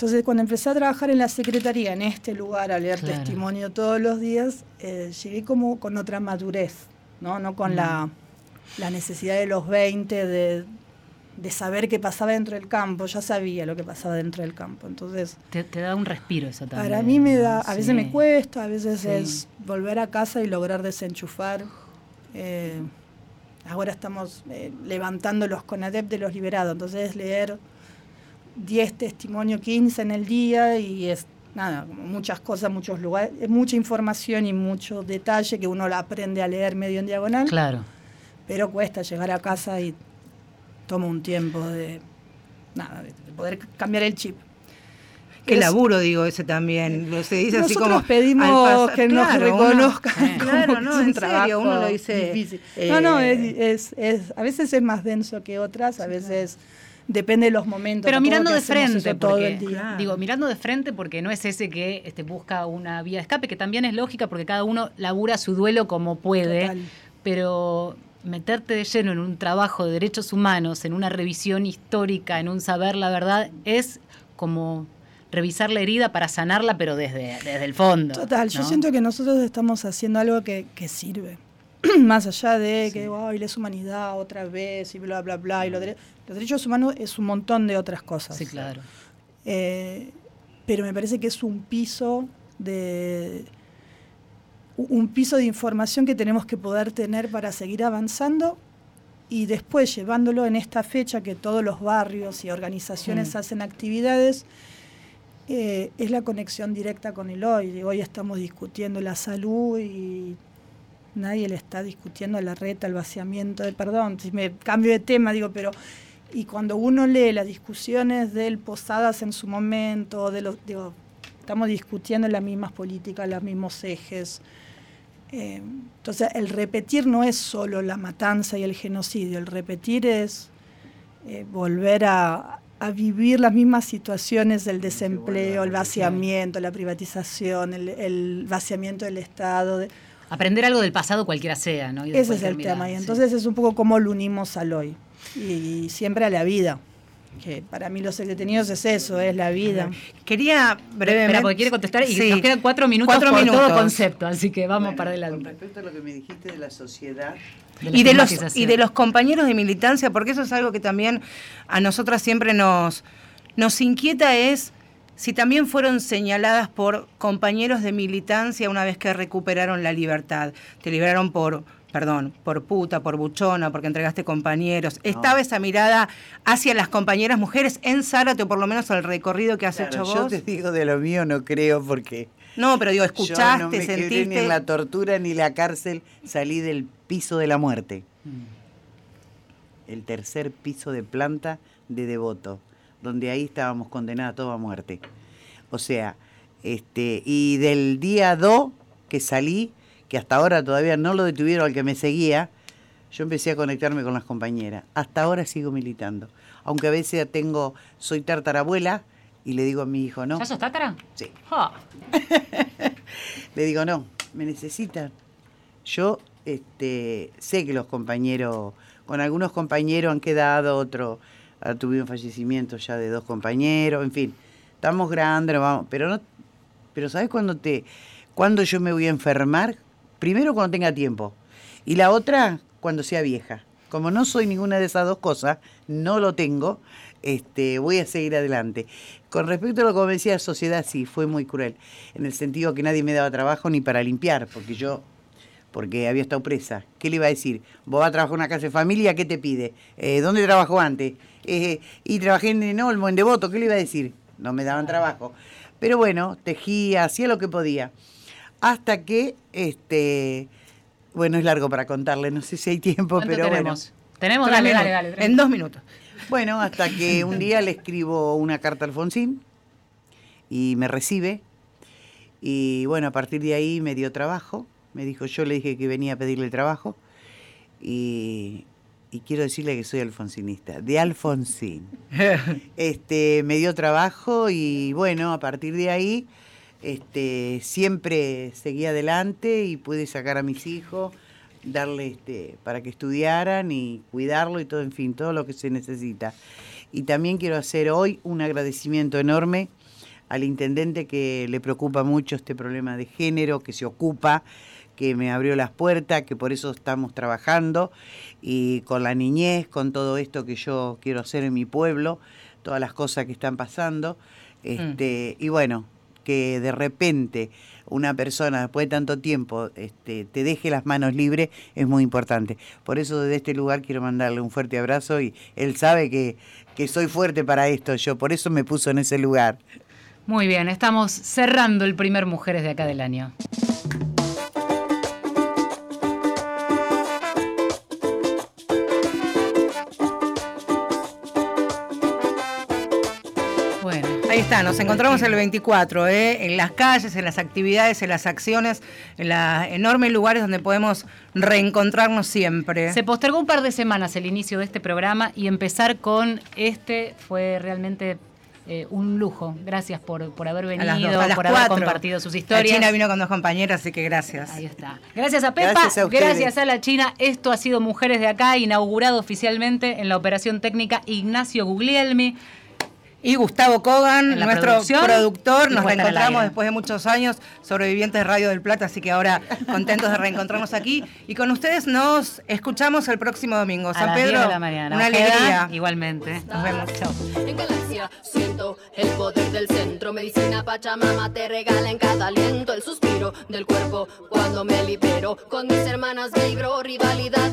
Entonces, cuando empecé a trabajar en la secretaría, en este lugar, a leer Claro. testimonio todos los días, eh, llegué como con otra madurez, no, no con la, la necesidad de los 20 de, de saber qué pasaba dentro del campo. Ya sabía lo que pasaba dentro del campo. Entonces, Te, te da un respiro eso también. para mí me da, a veces Sí. me cuesta, a veces Sí. es volver a casa y lograr desenchufar. Eh, ahora estamos eh, levantando los CONADEP de los liberados, entonces es leer 10 testimonios, 15 en el día y es nada, como muchas cosas, muchos lugares, es mucha información y mucho detalle que uno la aprende a leer medio en diagonal, Claro. pero cuesta llegar a casa y toma un tiempo de, nada, de poder cambiar el chip. Qué Es- laburo, digo, ese también. Lo Se dice así Nosotros como. pedimos que nos claro, uno- reconozcan. como claro, que no, es un en serio, trabajo uno lo dice. difícil. eh, no, no, es, es- es- a veces es más denso que otras, a veces depende de los momentos. Pero mirando de frente, todo porque, el día. digo, mirando de frente porque no es ese que este, busca una vía de escape, que también es lógica porque cada uno labura su duelo como puede, Total. pero meterte de lleno en un trabajo de derechos humanos, en una revisión histórica, en un saber la verdad, es como revisar la herida para sanarla, pero desde, desde el fondo. Total, yo siento que nosotros estamos haciendo algo que, que sirve. Más allá de que, ay, la humanidad otra vez y bla, bla, bla. Y los, dere- los derechos humanos es un montón de otras cosas. Sí, claro. Eh, pero me parece que es un piso de un piso de información que tenemos que poder tener para seguir avanzando y después llevándolo en esta fecha que todos los barrios y organizaciones Mm. hacen actividades, eh, es la conexión directa con el hoy. Hoy estamos discutiendo la salud y nadie le está discutiendo la reta, el vaciamiento, de, perdón, si me cambio de tema, digo, pero y cuando uno lee las discusiones del Posadas en su momento, de los, digo, estamos discutiendo las mismas políticas, los mismos ejes. Eh, entonces, el repetir no es solo la matanza y el genocidio, el repetir es eh, volver a, a vivir las mismas situaciones del desempleo, el vaciamiento, la privatización, el, el vaciamiento del Estado. de- Aprender algo del pasado cualquiera sea, ¿no? Y ese es el tema. Y sí. entonces es un poco cómo lo unimos al hoy. Y, siempre a la vida. Que para mí los detenidos es eso, es la vida. Quería brevemente. Espera, porque quiere contestar y Sí. nos quedan cuatro minutos Cuatro por todo concepto, así que vamos Bueno, para Con adelante. respecto a lo que me dijiste de la sociedad, De la y de los y de los compañeros de militancia porque eso es algo que también a nosotras siempre nos nos inquieta es si también fueron señaladas por compañeros de militancia una vez que recuperaron la libertad te liberaron por perdón por puta por buchona porque entregaste compañeros. Estaba esa mirada hacia las compañeras mujeres en Zárate o por lo menos el recorrido que has claro, hecho yo vos te digo de lo mío no creo porque no pero digo yo escuchaste no me sentiste ni en la tortura ni la cárcel, salí del piso de la muerte. El tercer piso de planta de Devoto, donde ahí estábamos condenados a muerte. O sea, este, y del día 2 que salí, que hasta ahora todavía no lo detuvieron al que me seguía, yo empecé a conectarme con las compañeras. Hasta ahora sigo militando. Aunque a veces tengo, soy tartarabuela y le digo a mi hijo, no. ¿Ya sos tátara? Sí. Le digo, no, me necesitan. Yo este, sé que los compañeros, con algunos compañeros han quedado, otro ha tuvieron fallecimiento ya de dos compañeros, en fin, estamos grandes, vamos, pero no, pero ¿sabes cuándo te, cuándo yo me voy a enfermar? Primero cuando tenga tiempo y la otra cuando sea vieja. Como no soy ninguna de esas dos cosas, no lo tengo, este, voy a seguir adelante. Con respecto a lo que me decía sociedad, sí, fue muy cruel, en el sentido que nadie me daba trabajo ni para limpiar, porque yo, porque había estado presa. ¿Qué le iba a decir? Vos vas a trabajar en una casa de familia, ¿qué te pide? Eh, ¿Dónde trabajó antes? Eh, y trabajé en Olmo, en Devoto, ¿qué le iba a decir? No me daban trabajo. Pero bueno, tejía, hacía lo que podía. Hasta que, este, bueno, es largo para contarle, no sé si hay tiempo, ¿Cuánto pero tenemos? bueno. Tenemos, dale, dale, dale. en dos minutos Bueno, hasta que un día le escribo una carta a Alfonsín y me recibe. Y bueno, a partir de ahí me dio trabajo Me dijo, yo le dije que venía a pedirle trabajo y, y quiero decirle que soy alfonsinista, de Alfonsín. este, me dio trabajo y bueno, a partir de ahí este, siempre seguí adelante y pude sacar a mis hijos, darle este, para que estudiaran y cuidarlo y todo, en fin, todo lo que se necesita. Y también quiero hacer hoy un agradecimiento enorme al intendente que le preocupa mucho este problema de género, que se ocupa, que me abrió las puertas, que por eso estamos trabajando y con la niñez, con todo esto que yo quiero hacer en mi pueblo, todas las cosas que están pasando. Este, Y bueno, que de repente una persona después de tanto tiempo este, te deje las manos libres es muy importante. Por eso desde este lugar quiero mandarle un fuerte abrazo y él sabe que, que soy fuerte para esto, yo por eso me puso en ese lugar. Muy bien, estamos cerrando el primer Mujeres de acá del año. Está, nos encontramos el 24, ¿eh? en las calles, en las actividades, en las acciones, en los enormes lugares donde podemos reencontrarnos siempre. Se postergó un par de semanas el inicio de este programa y empezar con este fue realmente eh, un lujo. Gracias por, por haber venido, por haber compartido sus historias. La China vino con dos compañeras, así que gracias. Ahí está. Gracias a Pepa, gracias a, la China. Esto ha sido Mujeres de Acá, inaugurado oficialmente en la operación técnica Ignacio Guglielmi y Gustavo Kogan, nuestro productor. Nos reencontramos después de muchos años, sobrevivientes de Radio del Plata, así que ahora contentos de reencontrarnos aquí. Y con ustedes nos escuchamos el próximo domingo. San Pedro, la mañana. una alegría. Igualmente. Nos vemos. Chao. En Galaxia siento el poder del centro. Medicina Pachamama te regala en cada aliento el suspiro del cuerpo cuando me libero. Con mis hermanas vibro rivalidad